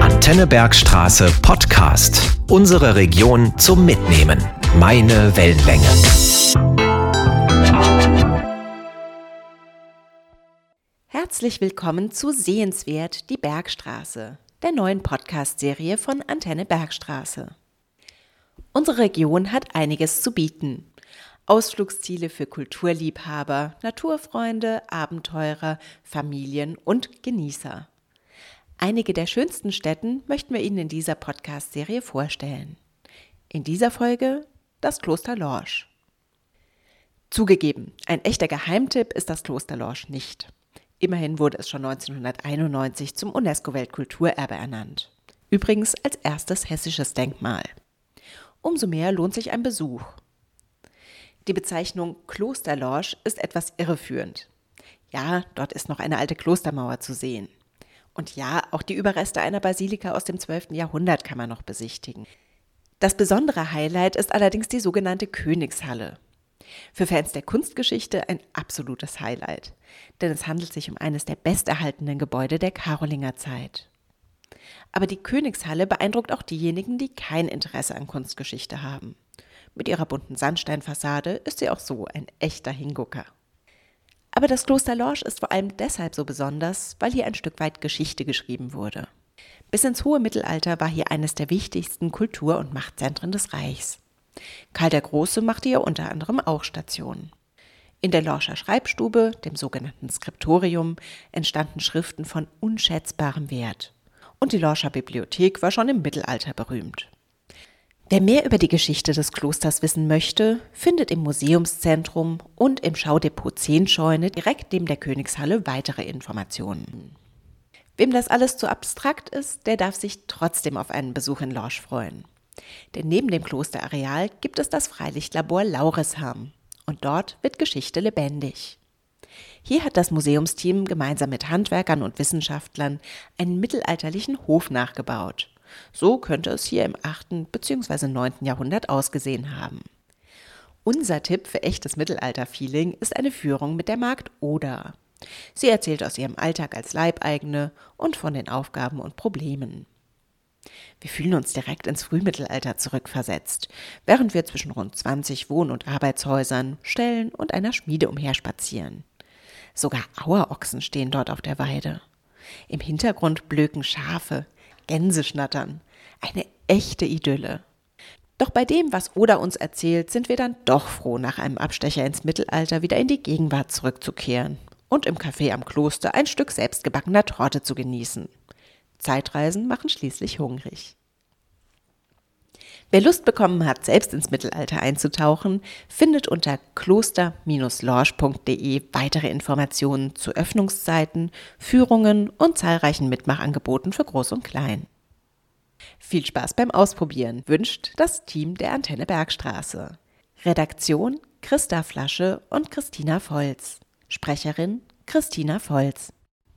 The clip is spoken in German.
Antenne Bergstraße Podcast. Unsere Region zum Mitnehmen. Meine Wellenlänge. Herzlich willkommen zu Sehenswert die Bergstraße, der neuen Podcast-Serie von Antenne Bergstraße. Unsere Region hat einiges zu bieten. Ausflugsziele für Kulturliebhaber, Naturfreunde, Abenteurer, Familien und Genießer. Einige der schönsten Städten möchten wir Ihnen in dieser Podcast-Serie vorstellen. In dieser Folge das Kloster Lorsch. Zugegeben, ein echter Geheimtipp ist das Kloster Lorsch nicht. Immerhin wurde es schon 1991 zum UNESCO-Weltkulturerbe ernannt. Übrigens als erstes hessisches Denkmal. Umso mehr lohnt sich ein Besuch. Die Bezeichnung Klosterlorsch ist etwas irreführend. Ja, dort ist noch eine alte Klostermauer zu sehen. Und ja, auch die Überreste einer Basilika aus dem 12. Jahrhundert kann man noch besichtigen. Das besondere Highlight ist allerdings die sogenannte Königshalle. Für Fans der Kunstgeschichte ein absolutes Highlight, denn es handelt sich um eines der besterhaltenen Gebäude der Karolingerzeit. Aber die Königshalle beeindruckt auch diejenigen, die kein Interesse an Kunstgeschichte haben. Mit ihrer bunten Sandsteinfassade ist sie auch so ein echter Hingucker. Aber das Kloster Lorsch ist vor allem deshalb so besonders, weil hier ein Stück weit Geschichte geschrieben wurde. Bis ins hohe Mittelalter war hier eines der wichtigsten Kultur- und Machtzentren des Reichs. Karl der Große machte hier unter anderem auch Stationen. In der Lorscher Schreibstube, dem sogenannten Skriptorium, entstanden Schriften von unschätzbarem Wert. Und die Lorscher Bibliothek war schon im Mittelalter berühmt. Wer mehr über die Geschichte des Klosters wissen möchte, findet im Museumszentrum und im Schaudepot Zehnscheune direkt neben der Königshalle weitere Informationen. Wem das alles zu abstrakt ist, der darf sich trotzdem auf einen Besuch in Lorsch freuen. Denn neben dem Klosterareal gibt es das Freilichtlabor Lauresham und dort wird Geschichte lebendig. Hier hat das Museumsteam gemeinsam mit Handwerkern und Wissenschaftlern einen mittelalterlichen Hof nachgebaut. So könnte es hier im 8. bzw. 9. Jahrhundert ausgesehen haben. Unser Tipp für echtes Mittelalter-Feeling ist eine Führung mit der Magd Oder. Sie erzählt aus ihrem Alltag als Leibeigene und von den Aufgaben und Problemen. Wir fühlen uns direkt ins Frühmittelalter zurückversetzt, während wir zwischen rund 20 Wohn- und Arbeitshäusern, Ställen und einer Schmiede umherspazieren. Sogar Auerochsen stehen dort auf der Weide. Im Hintergrund blöken Schafe, Gänse schnattern. Eine echte Idylle. Doch bei dem, was Oda uns erzählt, sind wir dann doch froh, nach einem Abstecher ins Mittelalter wieder in die Gegenwart zurückzukehren und im Café am Kloster ein Stück selbstgebackener Torte zu genießen. Zeitreisen machen schließlich hungrig. Wer Lust bekommen hat, selbst ins Mittelalter einzutauchen, findet unter kloster-lorsch.de weitere Informationen zu Öffnungszeiten, Führungen und zahlreichen Mitmachangeboten für Groß und Klein. Viel Spaß beim Ausprobieren wünscht das Team der Antenne Bergstraße. Redaktion Christa Flasche und Christina Volz. Sprecherin Christina Volz.